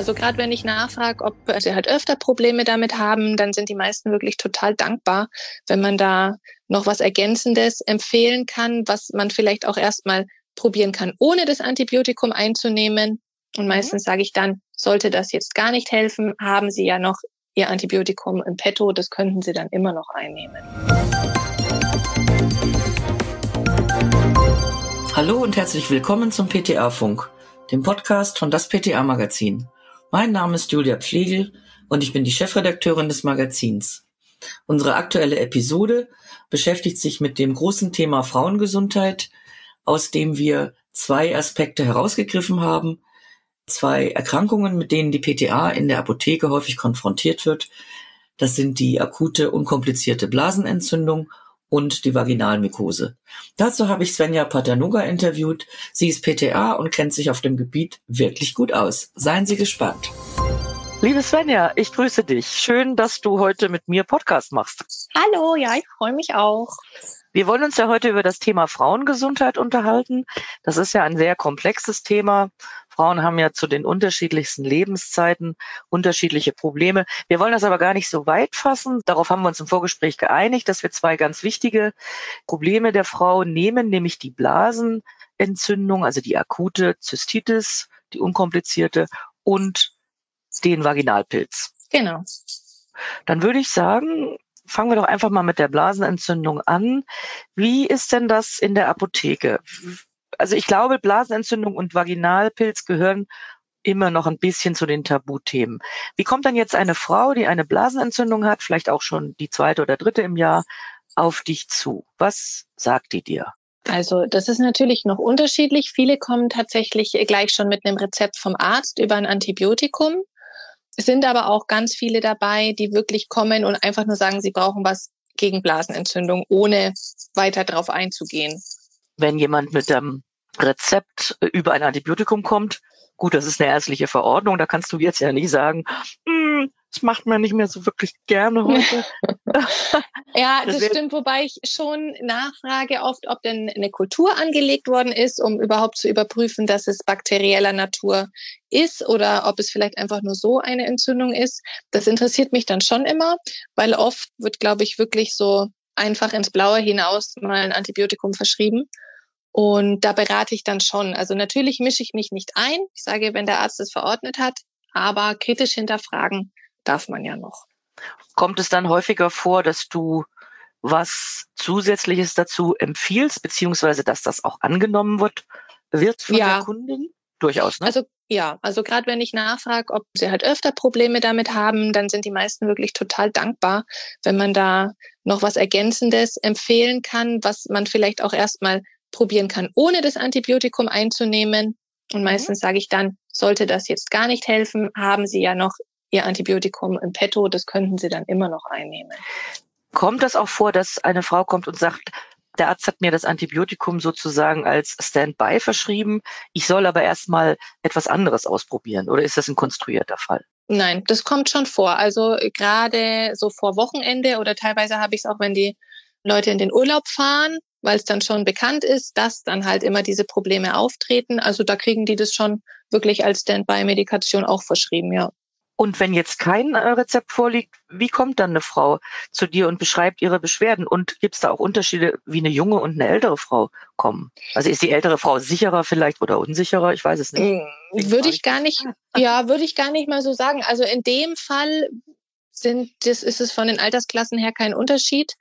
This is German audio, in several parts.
Also gerade wenn ich nachfrage, ob sie halt öfter Probleme damit haben, dann sind die meisten wirklich total dankbar, wenn man da noch was Ergänzendes empfehlen kann, was man vielleicht auch erstmal probieren kann, ohne das Antibiotikum einzunehmen. Und mhm. meistens sage ich dann, sollte das jetzt gar nicht helfen, haben Sie ja noch Ihr Antibiotikum im Petto, das könnten Sie dann immer noch einnehmen. Hallo und herzlich willkommen zum PTA-Funk, dem Podcast von das PTA-Magazin. Mein Name ist Julia Pflegel und ich bin die Chefredakteurin des Magazins. Unsere aktuelle Episode beschäftigt sich mit dem großen Thema Frauengesundheit, aus dem wir zwei Aspekte herausgegriffen haben. Zwei Erkrankungen, mit denen die PTA in der Apotheke häufig konfrontiert wird. Das sind die akute, unkomplizierte Blasenentzündung und die Vaginalmykose. Dazu habe ich Svenja Patanuga interviewt. Sie ist PTA und kennt sich auf dem Gebiet wirklich gut aus. Seien Sie gespannt. Liebe Svenja, ich grüße dich. Schön, dass du heute mit mir Podcast machst. Hallo, ja, ich freue mich auch. Wir wollen uns ja heute über das Thema Frauengesundheit unterhalten. Das ist ja ein sehr komplexes Thema. Frauen haben ja zu den unterschiedlichsten Lebenszeiten unterschiedliche Probleme. Wir wollen das aber gar nicht so weit fassen. Darauf haben wir uns im Vorgespräch geeinigt, dass wir zwei ganz wichtige Probleme der Frau nehmen, nämlich die Blasenentzündung, also die akute Zystitis, die unkomplizierte und den Vaginalpilz. Genau. Dann würde ich sagen, fangen wir doch einfach mal mit der Blasenentzündung an. Wie ist denn das in der Apotheke? Also ich glaube, Blasenentzündung und Vaginalpilz gehören immer noch ein bisschen zu den Tabuthemen. Wie kommt dann jetzt eine Frau, die eine Blasenentzündung hat, vielleicht auch schon die zweite oder dritte im Jahr, auf dich zu? Was sagt die dir? Also das ist natürlich noch unterschiedlich. Viele kommen tatsächlich gleich schon mit einem Rezept vom Arzt über ein Antibiotikum. Es sind aber auch ganz viele dabei, die wirklich kommen und einfach nur sagen, sie brauchen was gegen Blasenentzündung, ohne weiter darauf einzugehen. Wenn jemand mit dem Rezept über ein Antibiotikum kommt, gut, das ist eine ärztliche Verordnung, da kannst du jetzt ja nicht sagen, hm, das macht man nicht mehr so wirklich gerne heute. ja, das, das stimmt, wobei ich schon nachfrage oft, ob denn eine Kultur angelegt worden ist, um überhaupt zu überprüfen, dass es bakterieller Natur ist oder ob es vielleicht einfach nur so eine Entzündung ist. Das interessiert mich dann schon immer, weil oft wird, glaube ich, wirklich so einfach ins Blaue hinaus mal ein Antibiotikum verschrieben. Und da berate ich dann schon. Also natürlich mische ich mich nicht ein. Ich sage, wenn der Arzt es verordnet hat, aber kritisch hinterfragen darf man ja noch. Kommt es dann häufiger vor, dass du was Zusätzliches dazu empfiehlst, beziehungsweise dass das auch angenommen wird, wird von ja. der Kundin? Durchaus, ne? Also ja, also gerade wenn ich nachfrage, ob sie halt öfter Probleme damit haben, dann sind die meisten wirklich total dankbar, wenn man da noch was Ergänzendes empfehlen kann, was man vielleicht auch erstmal probieren kann, ohne das Antibiotikum einzunehmen. Und mhm. meistens sage ich dann, sollte das jetzt gar nicht helfen, haben Sie ja noch ihr Antibiotikum im Petto, das könnten sie dann immer noch einnehmen. Kommt das auch vor, dass eine Frau kommt und sagt, der Arzt hat mir das Antibiotikum sozusagen als Standby verschrieben. Ich soll aber erstmal etwas anderes ausprobieren. Oder ist das ein konstruierter Fall? Nein, das kommt schon vor. Also gerade so vor Wochenende oder teilweise habe ich es auch, wenn die Leute in den Urlaub fahren, weil es dann schon bekannt ist, dass dann halt immer diese Probleme auftreten. Also da kriegen die das schon wirklich als Standby-Medikation auch verschrieben, ja. Und wenn jetzt kein äh, Rezept vorliegt, wie kommt dann eine Frau zu dir und beschreibt ihre Beschwerden? Und gibt es da auch Unterschiede, wie eine junge und eine ältere Frau kommen? Also ist die ältere Frau sicherer vielleicht oder unsicherer? Ich weiß es nicht. Hm, würde ich gar nicht, ja, würde ich gar nicht mal so sagen. Also in dem Fall sind, das ist es von den Altersklassen her kein Unterschied.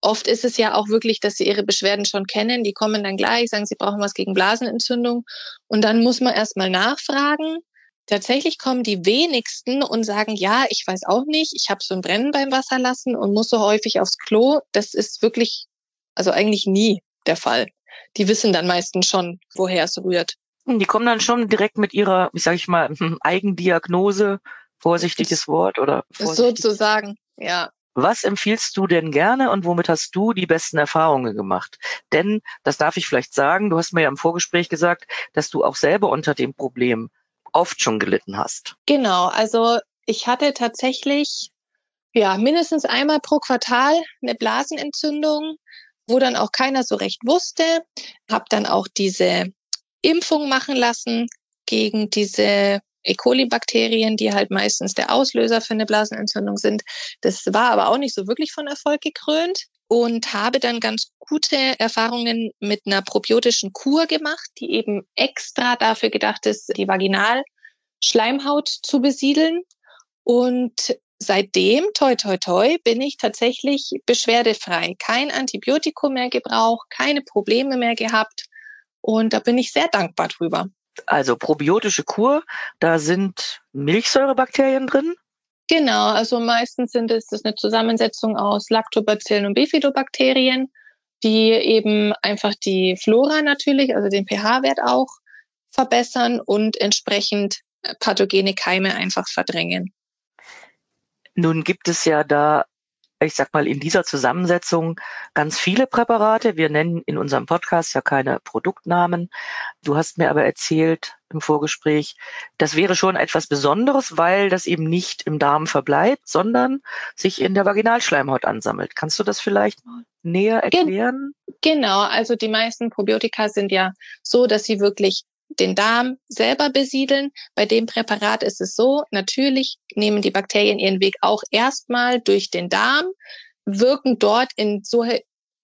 Oft ist es ja auch wirklich, dass sie ihre Beschwerden schon kennen. Die kommen dann gleich, sagen, sie brauchen was gegen Blasenentzündung. Und dann muss man erstmal nachfragen Tatsächlich kommen die wenigsten und sagen, ja, ich weiß auch nicht, ich habe so ein Brennen beim Wasserlassen und muss so häufig aufs Klo. Das ist wirklich, also eigentlich nie der Fall. Die wissen dann meistens schon, woher es rührt. Die kommen dann schon direkt mit ihrer, wie sage ich mal, Eigendiagnose, vorsichtiges Wort oder vorsichtig. sozusagen, ja. Was empfiehlst du denn gerne und womit hast du die besten Erfahrungen gemacht? Denn, das darf ich vielleicht sagen, du hast mir ja im Vorgespräch gesagt, dass du auch selber unter dem Problem oft schon gelitten hast. Genau, also ich hatte tatsächlich ja mindestens einmal pro Quartal eine Blasenentzündung, wo dann auch keiner so recht wusste. Habe dann auch diese Impfung machen lassen gegen diese E. coli-Bakterien, die halt meistens der Auslöser für eine Blasenentzündung sind. Das war aber auch nicht so wirklich von Erfolg gekrönt und habe dann ganz gute Erfahrungen mit einer probiotischen Kur gemacht, die eben extra dafür gedacht ist, die Vaginalschleimhaut zu besiedeln. Und seitdem, toi, toi, toi, bin ich tatsächlich beschwerdefrei. Kein Antibiotikum mehr gebraucht, keine Probleme mehr gehabt. Und da bin ich sehr dankbar drüber. Also probiotische Kur, da sind Milchsäurebakterien drin. Genau, also meistens sind es das eine Zusammensetzung aus Lactobacillen und Bifidobakterien, die eben einfach die Flora natürlich, also den pH-Wert auch verbessern und entsprechend pathogene Keime einfach verdrängen. Nun gibt es ja da ich sag mal, in dieser Zusammensetzung ganz viele Präparate. Wir nennen in unserem Podcast ja keine Produktnamen. Du hast mir aber erzählt im Vorgespräch, das wäre schon etwas Besonderes, weil das eben nicht im Darm verbleibt, sondern sich in der Vaginalschleimhaut ansammelt. Kannst du das vielleicht näher erklären? Genau, also die meisten Probiotika sind ja so, dass sie wirklich den Darm selber besiedeln. Bei dem Präparat ist es so, natürlich nehmen die Bakterien ihren Weg auch erstmal durch den Darm, wirken dort in so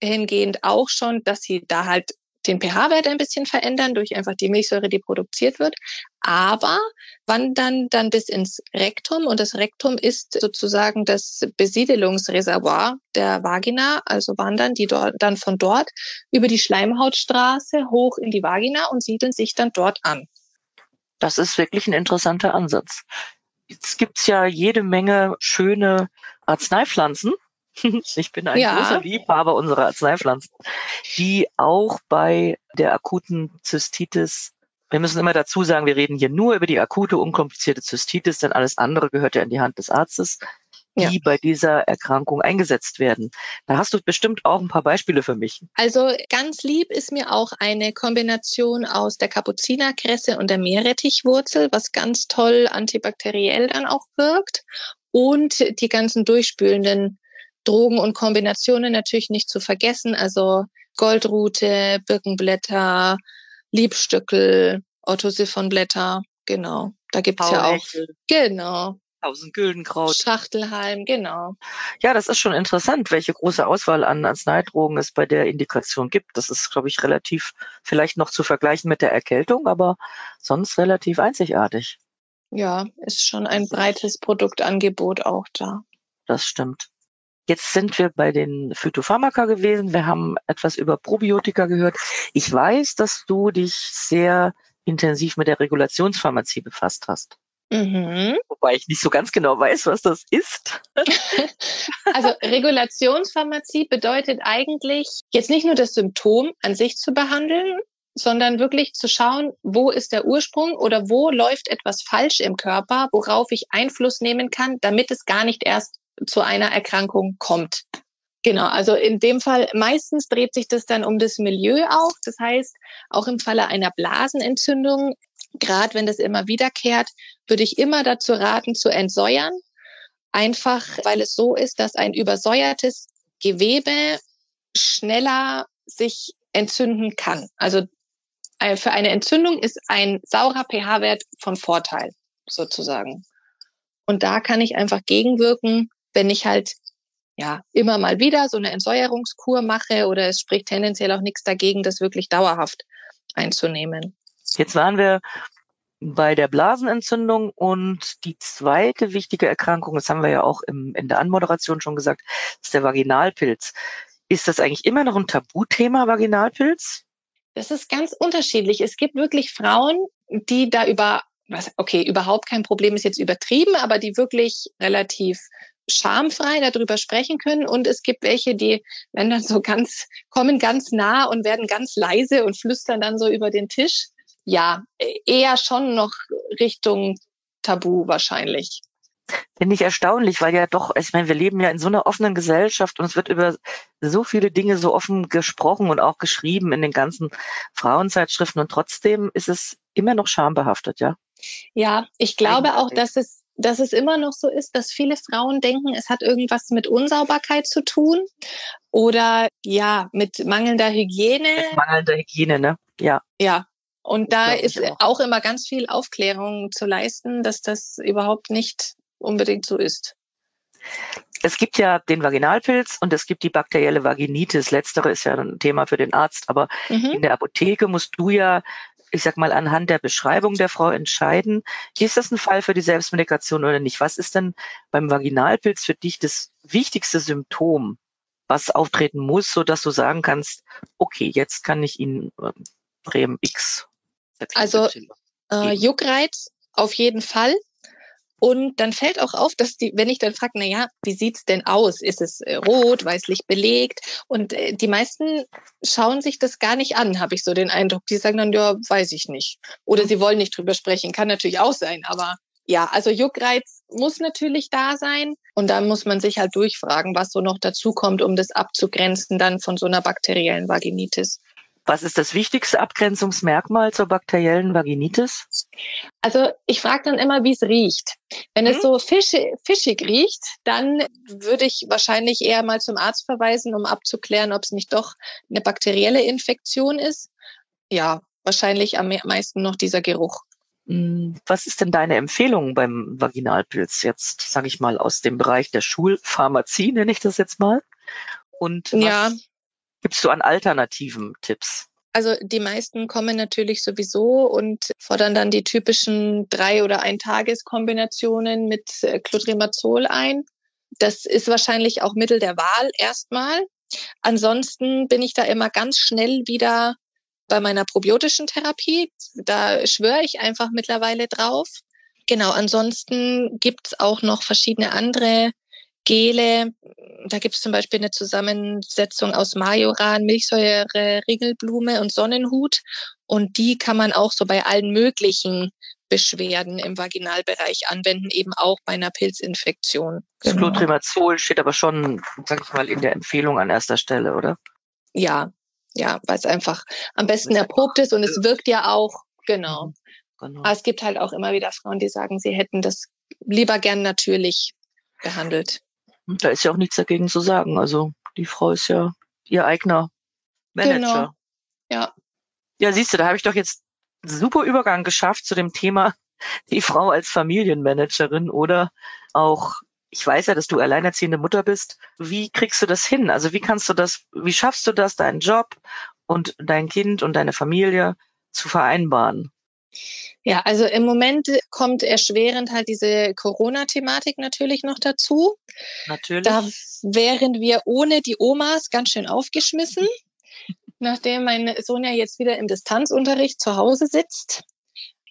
hingehend auch schon, dass sie da halt den pH-Wert ein bisschen verändern durch einfach die Milchsäure, die produziert wird, aber wandern dann bis ins Rektum und das Rektum ist sozusagen das Besiedelungsreservoir der Vagina, also wandern die dort dann von dort über die Schleimhautstraße hoch in die Vagina und siedeln sich dann dort an. Das ist wirklich ein interessanter Ansatz. Jetzt gibt's ja jede Menge schöne Arzneipflanzen, Ich bin ein ja. großer Liebhaber unserer Arzneipflanzen, die auch bei der akuten Zystitis wir müssen immer dazu sagen, wir reden hier nur über die akute, unkomplizierte Zystitis, denn alles andere gehört ja in die Hand des Arztes, die ja. bei dieser Erkrankung eingesetzt werden. Da hast du bestimmt auch ein paar Beispiele für mich. Also ganz lieb ist mir auch eine Kombination aus der Kapuzinerkresse und der Meerrettichwurzel, was ganz toll antibakteriell dann auch wirkt und die ganzen durchspülenden Drogen und Kombinationen natürlich nicht zu vergessen. Also Goldrute, Birkenblätter, Liebstöckel, Otto-Siphonblätter, genau. Da gibt's ja auch. Genau. Tausend Güldenkraut. Schachtelhalm, genau. Ja, das ist schon interessant, welche große Auswahl an Arzneidrogen es bei der Indikation gibt. Das ist, glaube ich, relativ vielleicht noch zu vergleichen mit der Erkältung, aber sonst relativ einzigartig. Ja, ist schon ein breites Produktangebot auch da. Das stimmt. Jetzt sind wir bei den Phytopharmaka gewesen. Wir haben etwas über Probiotika gehört. Ich weiß, dass du dich sehr intensiv mit der Regulationspharmazie befasst hast. Mhm. Wobei ich nicht so ganz genau weiß, was das ist. also Regulationspharmazie bedeutet eigentlich jetzt nicht nur das Symptom an sich zu behandeln, sondern wirklich zu schauen, wo ist der Ursprung oder wo läuft etwas falsch im Körper, worauf ich Einfluss nehmen kann, damit es gar nicht erst zu einer Erkrankung kommt. Genau, also in dem Fall meistens dreht sich das dann um das Milieu auch. Das heißt, auch im Falle einer Blasenentzündung, gerade wenn das immer wiederkehrt, würde ich immer dazu raten, zu entsäuern. Einfach, weil es so ist, dass ein übersäuertes Gewebe schneller sich entzünden kann. Also äh, für eine Entzündung ist ein saurer pH-Wert von Vorteil sozusagen. Und da kann ich einfach gegenwirken, wenn ich halt ja immer mal wieder so eine Entsäuerungskur mache oder es spricht tendenziell auch nichts dagegen, das wirklich dauerhaft einzunehmen. Jetzt waren wir bei der Blasenentzündung und die zweite wichtige Erkrankung, das haben wir ja auch im, in der Anmoderation schon gesagt, ist der Vaginalpilz. Ist das eigentlich immer noch ein Tabuthema, Vaginalpilz? Das ist ganz unterschiedlich. Es gibt wirklich Frauen, die da über, was, okay, überhaupt kein Problem ist jetzt übertrieben, aber die wirklich relativ schamfrei darüber sprechen können. Und es gibt welche, die werden dann so ganz, kommen ganz nah und werden ganz leise und flüstern dann so über den Tisch. Ja, eher schon noch Richtung Tabu wahrscheinlich. Finde ich erstaunlich, weil ja doch, ich meine, wir leben ja in so einer offenen Gesellschaft und es wird über so viele Dinge so offen gesprochen und auch geschrieben in den ganzen Frauenzeitschriften und trotzdem ist es immer noch schambehaftet, ja? Ja, ich glaube auch, dass es dass es immer noch so ist, dass viele Frauen denken, es hat irgendwas mit Unsauberkeit zu tun oder ja, mit mangelnder Hygiene. Mit mangelnder Hygiene, ne? Ja. Ja. Und da ist auch. auch immer ganz viel Aufklärung zu leisten, dass das überhaupt nicht unbedingt so ist. Es gibt ja den Vaginalpilz und es gibt die bakterielle Vaginitis. Letztere ist ja ein Thema für den Arzt, aber mhm. in der Apotheke musst du ja, ich sag mal, anhand der Beschreibung der Frau entscheiden, ist das ein Fall für die Selbstmedikation oder nicht? Was ist denn beim Vaginalpilz für dich das wichtigste Symptom, was auftreten muss, so dass du sagen kannst, okay, jetzt kann ich ihn äh, Bremen X also äh, Juckreiz auf jeden Fall. Und dann fällt auch auf, dass die, wenn ich dann frage, na ja, wie sieht's denn aus? Ist es äh, rot, weißlich belegt? Und äh, die meisten schauen sich das gar nicht an, habe ich so den Eindruck. Die sagen dann, ja, weiß ich nicht. Oder sie wollen nicht drüber sprechen. Kann natürlich auch sein, aber ja, also Juckreiz muss natürlich da sein. Und da muss man sich halt durchfragen, was so noch dazu kommt, um das abzugrenzen dann von so einer bakteriellen Vaginitis. Was ist das wichtigste Abgrenzungsmerkmal zur bakteriellen Vaginitis? Also ich frage dann immer, wie es riecht. Wenn es mhm. so fischig, fischig riecht, dann würde ich wahrscheinlich eher mal zum Arzt verweisen, um abzuklären, ob es nicht doch eine bakterielle Infektion ist. Ja, wahrscheinlich am meisten noch dieser Geruch. Hm, was ist denn deine Empfehlung beim Vaginalpilz jetzt, sage ich mal, aus dem Bereich der Schulpharmazie, nenne ich das jetzt mal? Und was, ja gibst du an alternativen Tipps? Also die meisten kommen natürlich sowieso und fordern dann die typischen drei oder ein Tageskombinationen mit äh, Clotrimazol ein. Das ist wahrscheinlich auch Mittel der Wahl erstmal. Ansonsten bin ich da immer ganz schnell wieder bei meiner probiotischen Therapie. Da schwöre ich einfach mittlerweile drauf. Genau, ansonsten gibt's auch noch verschiedene andere Gele. Da gibt es zum Beispiel eine Zusammensetzung aus Majoran, Milchsäure, Ringelblume und Sonnenhut. Und die kann man auch so bei allen möglichen Beschwerden im Vaginalbereich anwenden, eben auch bei einer Pilzinfektion. Das genau. Clotrimazol steht aber schon, sag ich mal, in der Empfehlung an erster Stelle, oder? Ja, ja, weil es einfach am besten erprobt ist und es wirkt ja auch, genau. Mhm, genau. Aber es gibt halt auch immer wieder Frauen, die sagen, sie hätten das lieber gern natürlich behandelt. Da ist ja auch nichts dagegen zu sagen. Also die Frau ist ja ihr eigener Manager. Genau. Ja. Ja, siehst du, da habe ich doch jetzt einen super Übergang geschafft zu dem Thema die Frau als Familienmanagerin oder auch ich weiß ja, dass du alleinerziehende Mutter bist. Wie kriegst du das hin? Also wie kannst du das, wie schaffst du das, deinen Job und dein Kind und deine Familie zu vereinbaren? Ja, also im Moment kommt erschwerend halt diese Corona-Thematik natürlich noch dazu. Natürlich. Da wären wir ohne die Omas ganz schön aufgeschmissen, nachdem mein Sohn ja jetzt wieder im Distanzunterricht zu Hause sitzt.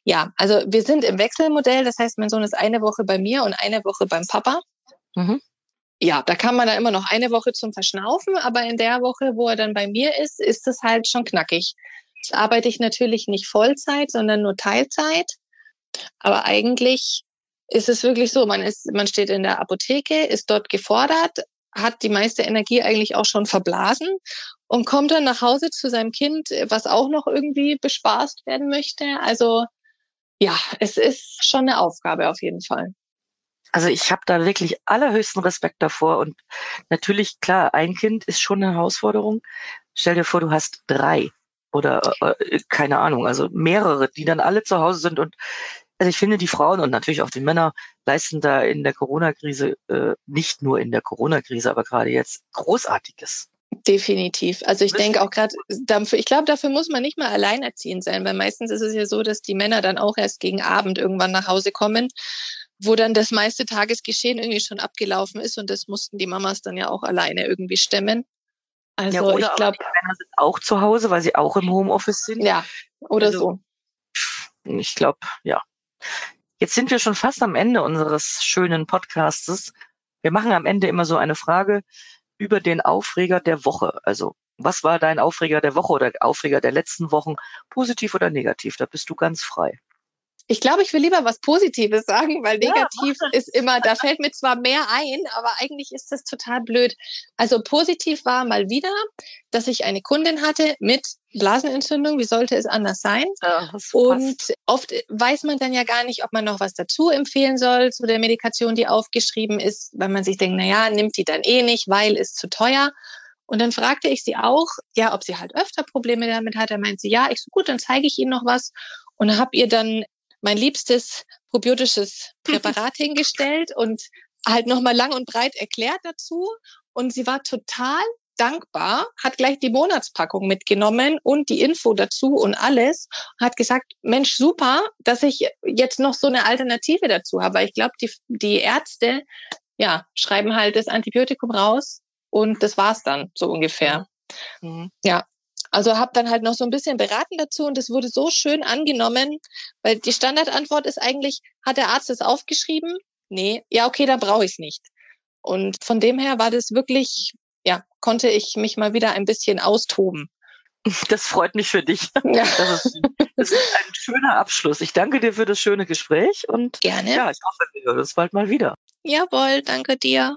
Ja, also wir sind im Wechselmodell. Das heißt, mein Sohn ist eine Woche bei mir und eine Woche beim Papa. Mhm. Ja, da kann man da immer noch eine Woche zum Verschnaufen, aber in der Woche, wo er dann bei mir ist, ist es halt schon knackig. Jetzt arbeite ich natürlich nicht Vollzeit, sondern nur Teilzeit. Aber eigentlich ist es wirklich so, man ist, man steht in der Apotheke, ist dort gefordert, hat die meiste Energie eigentlich auch schon verblasen und kommt dann nach Hause zu seinem Kind, was auch noch irgendwie bespaßt werden möchte. Also ja, es ist schon eine Aufgabe auf jeden Fall. Also ich habe da wirklich allerhöchsten Respekt davor und natürlich klar, ein Kind ist schon eine Herausforderung. Stell dir vor, du hast drei oder äh, keine Ahnung, also mehrere, die dann alle zu Hause sind und also ich finde, die Frauen und natürlich auch die Männer leisten da in der Corona-Krise, äh, nicht nur in der Corona-Krise, aber gerade jetzt Großartiges. Definitiv. Also ich denke auch gerade, ich glaube, dafür muss man nicht mal alleinerziehend sein, weil meistens ist es ja so, dass die Männer dann auch erst gegen Abend irgendwann nach Hause kommen, wo dann das meiste Tagesgeschehen irgendwie schon abgelaufen ist und das mussten die Mamas dann ja auch alleine irgendwie stemmen. Also ja, oder ich glaube, die Männer sind auch zu Hause, weil sie auch im Homeoffice sind. Ja, oder also, so. Ich glaube, ja. Jetzt sind wir schon fast am Ende unseres schönen Podcastes. Wir machen am Ende immer so eine Frage über den Aufreger der Woche. Also, was war dein Aufreger der Woche oder Aufreger der letzten Wochen, positiv oder negativ? Da bist du ganz frei. Ich glaube, ich will lieber was Positives sagen, weil negativ ja, ist immer, da fällt mir zwar mehr ein, aber eigentlich ist das total blöd. Also positiv war mal wieder, dass ich eine Kundin hatte mit Blasenentzündung. Wie sollte es anders sein? Ja, und oft weiß man dann ja gar nicht, ob man noch was dazu empfehlen soll zu der Medikation, die aufgeschrieben ist, weil man sich denkt, na ja, nimmt die dann eh nicht, weil ist zu teuer. Und dann fragte ich sie auch, ja, ob sie halt öfter Probleme damit hat. Da meint sie, ja, ich so gut, dann zeige ich Ihnen noch was und habe ihr dann mein liebstes probiotisches Präparat hingestellt und halt nochmal lang und breit erklärt dazu. Und sie war total dankbar, hat gleich die Monatspackung mitgenommen und die Info dazu und alles, hat gesagt, Mensch, super, dass ich jetzt noch so eine Alternative dazu habe. Weil ich glaube, die, die Ärzte, ja, schreiben halt das Antibiotikum raus und das war's dann, so ungefähr. Mhm. Ja. Also habe dann halt noch so ein bisschen beraten dazu und das wurde so schön angenommen, weil die Standardantwort ist eigentlich, hat der Arzt das aufgeschrieben? Nee, ja, okay, dann brauche ich es nicht. Und von dem her war das wirklich ja, konnte ich mich mal wieder ein bisschen austoben. Das freut mich für dich. Ja. Das, ist, das ist ein schöner Abschluss. Ich danke dir für das schöne Gespräch und gerne. Ja, ich hoffe, wir hören uns bald mal wieder. Jawohl, danke dir.